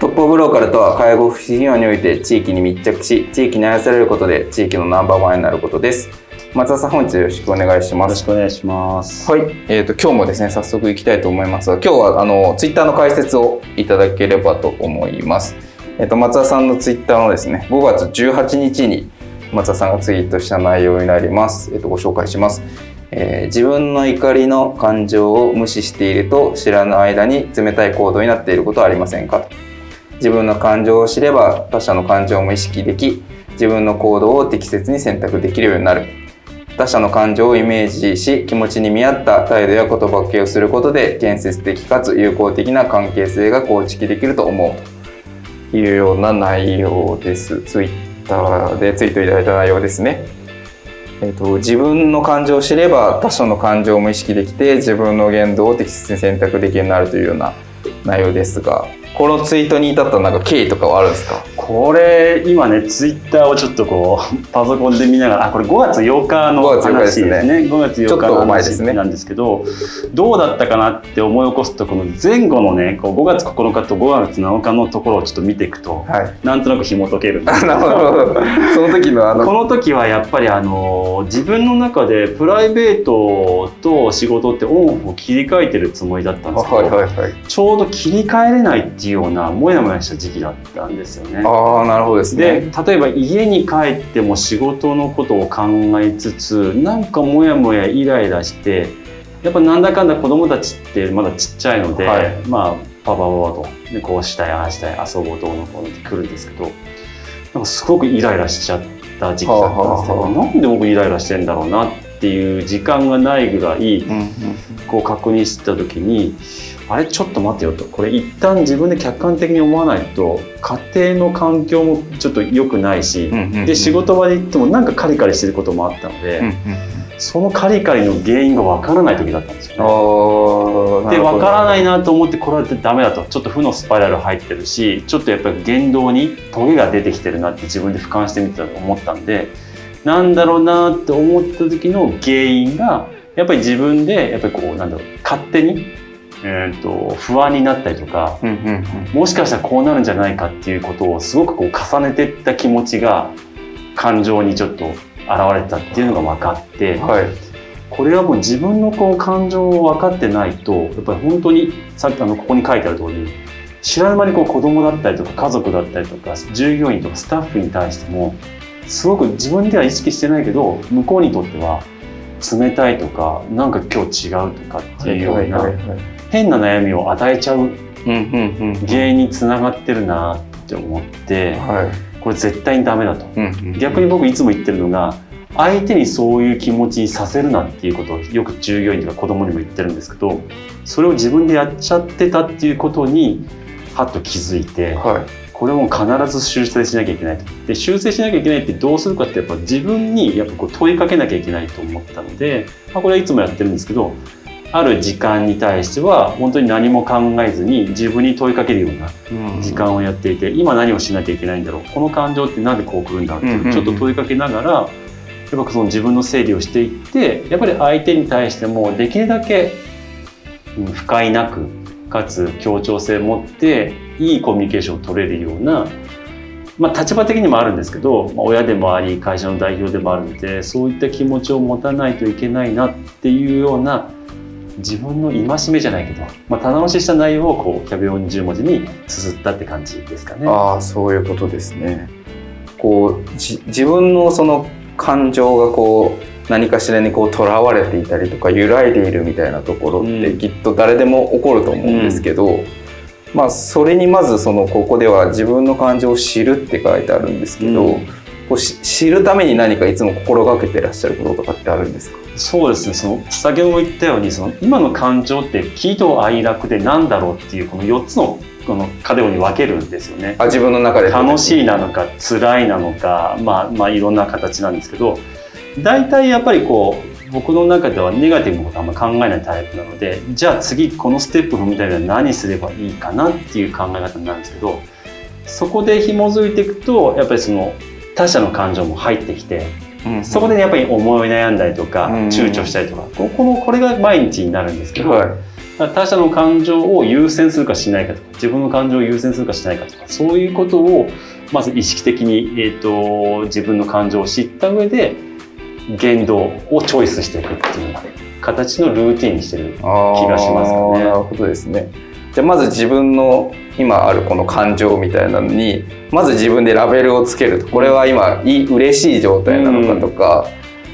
トップオブローカルとは介護福祉事業において地域に密着し地域に愛されることで地域のナンバーワンになることです。松田さん本日よろしくお願いします。よろしくお願いします。はい。えーと、今日もですね早速行きたいと思います。が今日はあのツイッターの解説をいただければと思います。えっ、ー、と松田さんのツイッターのですね5月18日に松田さんがツイートした内容になります、えーとご紹介します。えー、自分の怒りの感情を無視していると知らぬ間に冷たい行動になっていることはありませんか？自分の感情を知れば他者の感情も意識でき自分の行動を適切に選択できるようになる他者の感情をイメージし気持ちに見合った態度や言葉をけをすることで建設的かつ友好的な関係性が構築できると思うというような内容です。ツイッターでツイートいただいた内容ですね。えーと、自分の感情を知れば他者の感情も意識できて自分の言動を適切に選択できるようになるというような内容ですがこのツイートに至ったなんか経緯とかはあるんですか？これ今ねツイッターをちょっとこう パソコンで見ながらあこれ5月8日の話ですね。5月8日の話なんですけどどうだったかなって思い起こすとこの前後のねこう5月9日と5月7日のところをちょっと見ていくと、はい、なんとなく紐解けるんですけど。その時のあのこの時はやっぱりあの自分の中でプライベートと仕事ってオンオフを切り替えてるつもりだったんですけど、はいはいはい、ちょうど切り替えれないってようなモヤモヤした時期だったんですよね。あなるほどですね。で例えば家に帰っても仕事のことを考えつつなんかモヤモヤイライラしてやっぱなんだかんだ子供たちってまだちっちゃいので、はい、まあパパパパとでこうしたいああしたい遊ぼうどうのこうのってくるんですけどなんかすごくイライラしちゃった時期だったんですけど、なんで僕イライラしてんだろうなっていう時間がないぐらい、こう確認してた時にあれちょっと待ってよと。これ一旦自分で客観的に思わないと家庭の環境もちょっと良くないし、で仕事場で行ってもなんかカリカリしてることもあったので、そのカリカリの原因がわからない時だったんですよね。でわからないなと思ってこれはダメだと。ちょっと負のスパイラル入ってるしちょっとやっぱり言動にトゲが出てきてるなって自分で俯瞰してみてたと思ったんでなんだろうなって思った時の原因がやっぱり自分でやっぱりこうなんだろう勝手にえーと、不安になったりとか、うんうんうん、もしかしたらこうなるんじゃないかっていうことをすごくこう重ねていった気持ちが感情にちょっと現れたっていうのが分かって、はい、これはもう自分のこう感情を分かってないとやっぱり本当にさっきあのここに書いてある通り知らぬ間にこう子供だったりとか家族だったりとか従業員とかスタッフに対してもすごく自分では意識してないけど向こうにとっては冷たいとかなんか今日違うとかっていうような。はいはいはいはい変な悩みを与えちゃう原因につながってるなって思って、これ絶対にダメだと、逆に僕いつも言ってるのが相手にそういう気持ちにさせるなっていうことをよく従業員とか子供にも言ってるんですけどそれを自分でやっちゃってたっていうことにはっと気づいて、はい、これも必ず修正しなきゃいけないと。で修正しなきゃいけないってどうするかってやっぱ自分にやっぱこう問いかけなきゃいけないと思ったので、まあ、これはいつもやってるんですけどある時間に対しては本当に何も考えずに自分に問いかけるような時間をやっていて、今何をしなきゃいけないんだろうこの感情って何でこう来るんだっていうちょっと問いかけながらやっぱその自分の整理をしていってやっぱり相手に対してもできるだけ不快なくかつ協調性を持っていいコミュニケーションを取れるようなまあ、立場的にもあるんですけど、まあ、親でもあり会社の代表でもあるのでそういった気持ちを持たないといけないなっていうような自分の戒めじゃないけど、まあ、棚卸しした内容をこうキャビオン10文字に綴ったって感じですかね。ああそういうことですね。こうじ自分のその感情がこう何かしらにこうとらわれていたりとか揺らいでいるみたいなところってうんきっと誰でも起こると思うんですけど、まあそれにまずそのここでは自分の感情を知るって書いてあるんですけど、うんこうし知るために何かいつも心がけてらっしゃることとかってあるんですか？そうですね。その先ほども言ったようにその今の感情って喜怒哀楽で何だろうっていうこの4つのこのカテゴリーに分けるんですよね。あ自分の中で。楽しいなのか辛いなのか、まあ、まあいろんな形なんですけど大体やっぱりこう僕の中ではネガティブなことあんま考えないタイプなのでじゃあ次このステップ踏みたいには何すればいいかなっていう考え方になるんですけどそこで紐づいていくとやっぱりその他者の感情も入ってきてうんそこでやっぱり思い悩んだりとかうん躊躇したりとかここのこれが毎日になるんですけど、はい。他者の感情を優先するかしないかとか自分の感情を優先するかしないかとかそういうことをまず意識的に、えー、と自分の感情を知った上で言動をチョイスしていくっていう形のルーティンにしてる気がしますかね。なるほどですね。じゃあまず自分の今あるこの感情みたいなのにまず自分でラベルをつけるとこれは今いい嬉しい状態なのかとか、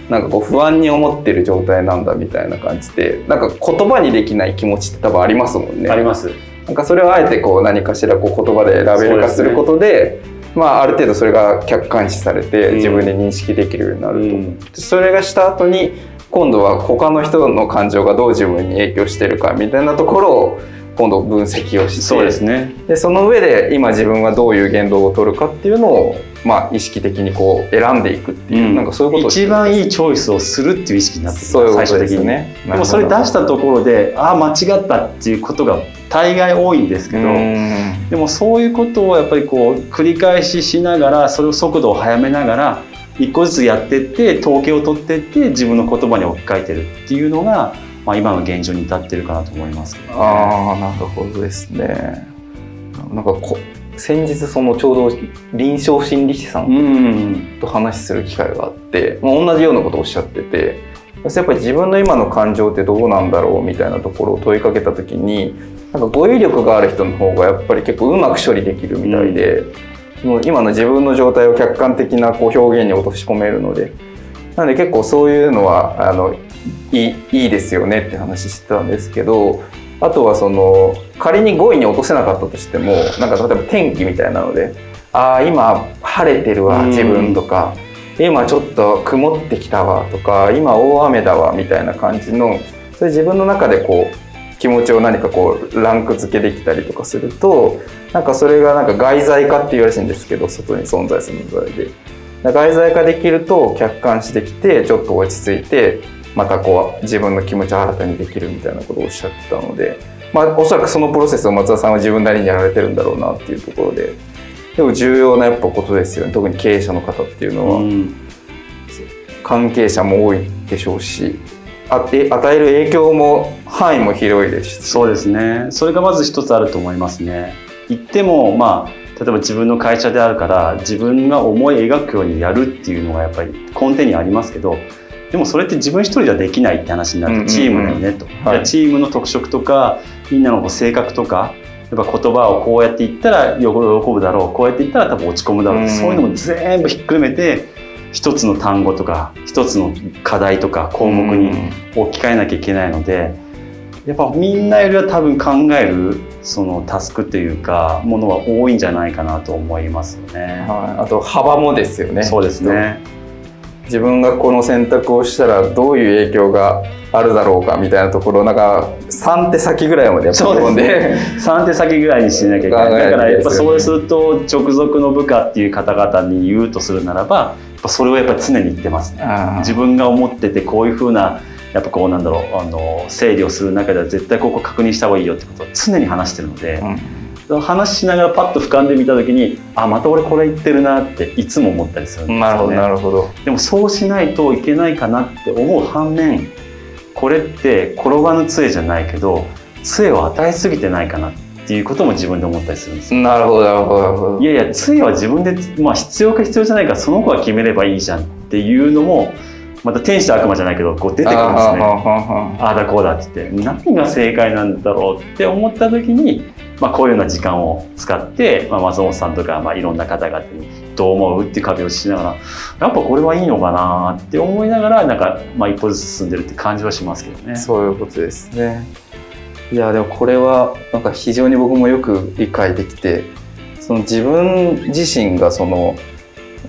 なんかこう不安に思ってる状態なんだみたいな感じでなんか言葉にできない気持ちって多分ありますもんね。あります。なんかそれをあえてこう何かしらこう言葉でラベル化することでまあ、ある程度それが客観視されてうん。自分で認識できるようになると、うん。それがした後に今度は他の人の感情がどう自分に影響してるかみたいなところを今度分析をしてそうですね。でその上で今自分はどういう言動を取るかっていうのを、まあ、意識的にこう選んでいくっていう、なんかそういうこと一番いいいチョイスをするっていう意識になってくるそういうことです最終的に。ねでもそれ出したところでああ間違ったっていうことが大概多いんですけど、うんでもそういうことをやっぱりこう繰り返ししながらそれを速度を速めながら一個ずつやってって統計を取ってって自分の言葉に置き換えてるっていうのが、まあ、今の現状に至ってるかなと思いますね、ああなるほどですね。なんかこ先日そのちょうど臨床心理士さうん。んと話する機会があって、まあ、同じようなことをおっしゃっててやっぱり自分の今の感情ってどうなんだろうみたいなところを問いかけた時になんか語彙力がある人の方がやっぱり結構うまく処理できるみたいで、もう今の自分の状態を客観的なこう表現に落とし込めるのでなので結構そういうのはあのいいいいですよねって話してたんですけどあとはその仮に語彙に落とせなかったとしてもなんか例えば天気みたいなので「ああ今晴れてるわうん。自分」とか「今ちょっと曇ってきたわ」とか「今大雨だわ」みたいな感じのそれ自分の中でこう気持ちを何かこうランク付けできたりとかするとなんかそれがなんか外在化っていうらしいんですけど外に存在する存在で。外在化できると客観視できてちょっと落ち着いてまたこう自分の気持ちを新たにできるみたいなことをおっしゃってたので、まあ、おそらくそのプロセスを松田さんは自分なりにやられてるんだろうなっていうところででも重要なやっぱことですよね。特に経営者の方っていうのは、うん。関係者も多いでしょうしあえ与える影響も範囲も広いですし。そうですね。それがまず一つあると思いますね。言ってもまあ例えば自分の会社であるから自分が思い描くようにやるっていうのがやっぱり根底にありますけどでもそれって自分一人じゃできないって話になるとチームだよねと、はい。じゃあチームの特色とかみんなの性格とかやっぱ言葉をこうやって言ったら喜ぶだろう。こうやって言ったら多分落ち込むだろう、うん。そういうのも全部ひっくるめて一つの単語とか一つの課題とか項目に置き換えなきゃいけないのでやっぱみんなよりは多分考えるそのタスクというかものは多いんじゃないかなと思いますよね。はい、あと幅もですよねそうですね。自分がこの選択をしたらどういう影響があるだろうかみたいなところなんか3手先ぐらいまでやっぱり読んで。3手先ぐらいにしなきゃいけない。考えないと。だからやっぱそうすると直属の部下っていう方々に言うとするならば、やっぱそれをやっぱ常に言ってますね。自分が思っててこういうふうなやっぱこうなんだろうあの整理をする中では絶対ここ確認した方がいいよってことを常に話してるので、話しながらパッと俯瞰で見た時にあまた俺これ言ってるなっていつも思ったりするんですよね。なるほどなるほどでもそうしないといけないかなって思う反面これって転ばぬ杖じゃないけど杖を与えすぎてないかなっていうことも自分で思ったりするんですよ。なるほどなるほどなるほどいやいや杖は自分で、まあ、必要か必要じゃないかその子が決めればいいじゃんっていうのもまた天使と悪魔じゃないけどこう出てくるんですね。あああだこうだって言って何が正解なんだろうって思った時にまあ、こういうような時間を使って、まあ、松本さんとか、まあ、いろんな方々にどう思うっていう壁をしながらやっぱこれはいいのかなって思いながらなんか、まあ、一歩ずつ進んでるって感じはしますけどね。そういうことですね。いやでもこれはなんか非常に僕もよく理解できてその自分自身がその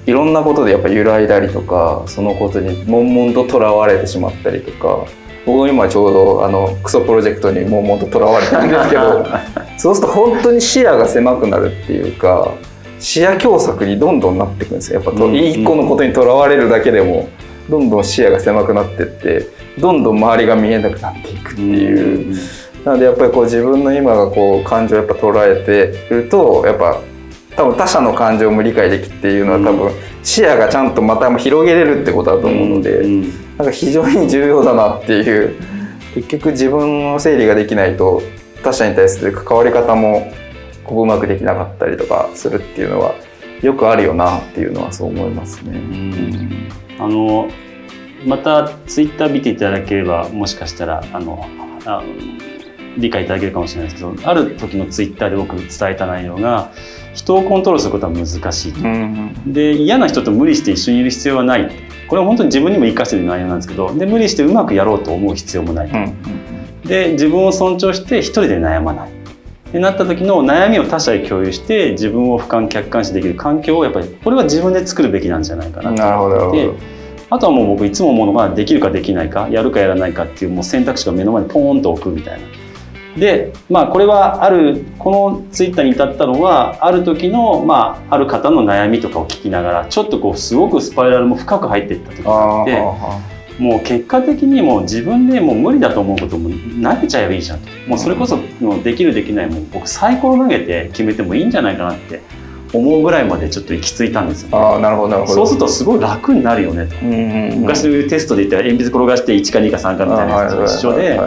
いろんなことでやっぱ揺らいだりとかそのことに悶々ととらわれてしまったりとか僕も今ちょうどあのクソプロジェクトに悶々ととらわれてるんですけど そうすると本当に視野が狭くなるっていうか視野狭窄にどんどんなっていくんですよ。やっぱ一個のことにとらわれるだけでもどんどん視野が狭くなってってどんどん周りが見えなくなっていくっていう。なのでやっぱりこう自分の今がこう感情をやっぱ捉えてるとやっぱ多分他者の感情も理解できっていうのは多分視野がちゃんとまた広げれるってことだと思うのでうん。なんか非常に重要だなっていう。結局自分の整理ができないと他者に対する関わり方もこううまくできなかったりとかするっていうのはよくあるよなっていうのはそう思いますね。うん。あのまたツイッター見ていただければもしかしたらあのあ理解いただけるかもしれないですけどある時のツイッターで僕伝えた内容が人をコントロールすることは難しいと。うんで嫌な人と無理して一緒にいる必要はない。これは本当に自分にも生かしてる内容なんですけどで無理してうまくやろうと思う必要もない、うんで自分を尊重して一人で悩まないってなった時の悩みを他者へ共有して自分を俯瞰客観視できる環境をやっぱりこれは自分で作るべきなんじゃないかなとなるほどなるほでど。あとはもう僕いつも思うのができるかできないかやるかやらないかっていうもう選択肢が目の前にポーンと置くみたいな。でまあこれはあるこのツイッターに至ったのはある時の、まあ、ある方の悩みとかを聞きながらちょっとこうすごくスパイラルも深く入っていった時がああってーもう結果的にもう自分でもう無理だと思うことも投げちゃえばいいじゃんと。もうそれこそもうできるできないも僕サイコロ投げて決めてもいいんじゃないかなって思うぐらいまでちょっと行き着いたんですよ、あーなるほどなるほど。そうするとすごい楽になるよねと。うんうんうん。昔のテストで言ったら鉛筆転がして1か2か3かみたいなやつと一緒で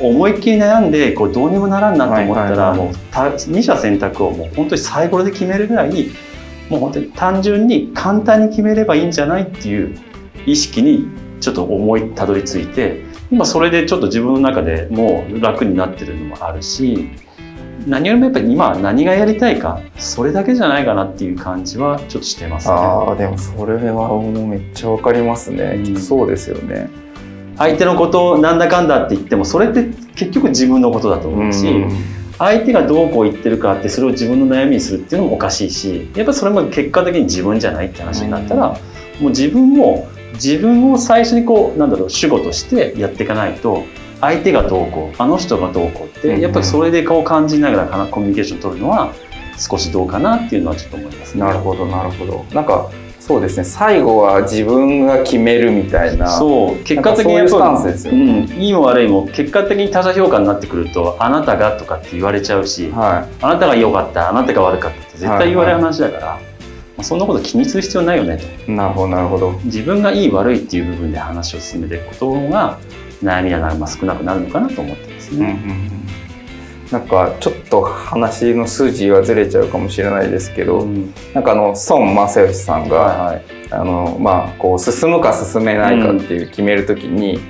思いっきり悩んでこうどうにもならんなと思ったらもうた二者選択をもう本当にサイコロで決めるぐらいもう本当に単純に簡単に決めればいいんじゃないっていう意識にちょっと思いたどり着いて今それでちょっと自分の中でもう楽になってるのもあるし何よりもやっぱり今は何がやりたいかそれだけじゃないかなっていう感じはちょっとしてますね。ああでもそれはもうめっちゃわかりますね、うん。そうですよね。相手のことをなんだかんだって言ってもそれって結局自分のことだと思うし、相手がどうこう言ってるかってそれを自分の悩みにするっていうのもおかしいしやっぱそれも結果的に自分じゃないって話になったら、もう自分も自分を最初にこうなんだろう主語としてやっていかないと相手がどうこうあの人がどうこうって、うんやっぱりそれでこう感じながらコミュニケーション取るのは少しどうかなっていうのはちょっと思いますね。なるほどなるほど。なんかそうですね最後は自分が決めるみたいな。そう結果的にそういうスタンスですよねうん、いいも悪いも結果的に他者評価になってくるとあなたがとかって言われちゃうし、はあなたが良かったあなたが悪かったって絶対言われる話だから、まあそんなこと気にする必要ないよねとい。なるほどなるほど。自分がいい悪いっていう部分で話を進めていくことが悩みやなまあ少なくなるのかなと思ってますうんうんうね。んなんかちょっと話の筋はずれちゃうかもしれないですけど、うんなんかあの孫正義さんが、あのまあこう進むか進めないかっていう決めるときに、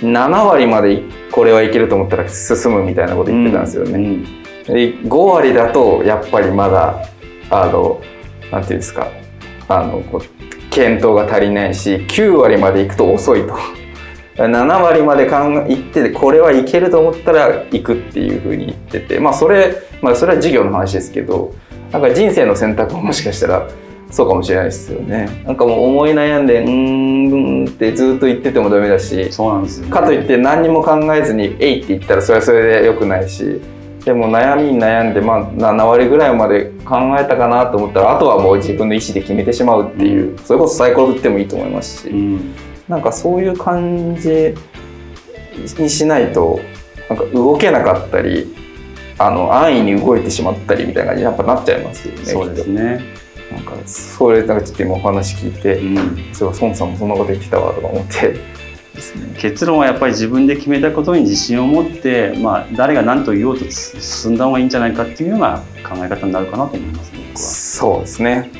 7割までこれはいけると思ったら進むみたいなこと言ってたんですよね。うんで5割だとやっぱりまだあのなんていうんですか。あのこう検討が足りないし9割まで行くと遅いと。7割まで考え行ってこれはいけると思ったら行くっていうふうに言ってて。まあそれまあそれは授業の話ですけどなんか人生の選択ももしかしたらそうかもしれないですよね。なんかもう思い悩んでうーんうーんってずっと言っててもダメだしそうなんですよね、かといって何にも考えずに「えい」って言ったらそれはそれで良くないしでも悩みに悩んで、まあ、7割ぐらいまで考えたかなと思ったらあとはもう自分の意思で決めてしまうっていう、それこそサイコロ振ってもいいと思いますし、うんなんかそういう感じにしないとなんか動けなかったりあの安易に動いてしまったりみたいな感じにやっぱなっちゃいますよね。そうですね。となんかそれなんかちょっと今お話聞いて、うんそういえば孫さんもそんなこと言ってたわとか思ってですね。結論はやっぱり自分で決めたことに自信を持って、まあ、誰が何と言おうと進んだ方がいいんじゃないかっていうような考え方になるかなと思いますね僕は。そうですね。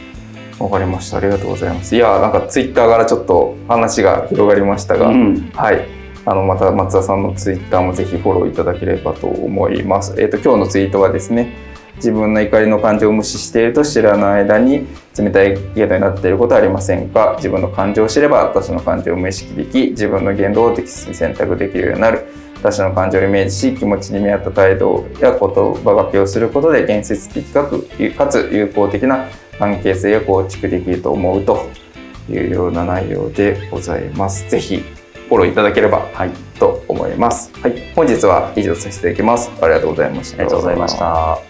わかりました。ありがとうございます。いや、なんかツイッターからちょっと話が広がりましたが、うんはい。あのまた松田さんのツイッターもぜひフォローいただければと思います。えっ、と今日のツイートはですね、自分の怒りの感情を無視していると知らない間に冷たい言動になっていることはありませんか？自分の感情を知れば他者の感情を無意識でき自分の言動を適切に選択できるようになる他者の感情をイメージし気持ちに見合った態度や言葉がけをすることで建設的かくかつ有効的な関係性を構築できると思うというような内容でございます。ぜひフォローいただければはい、と思います。はい、本日は以上させていただきます。ありがとうございました。ありがとうございました。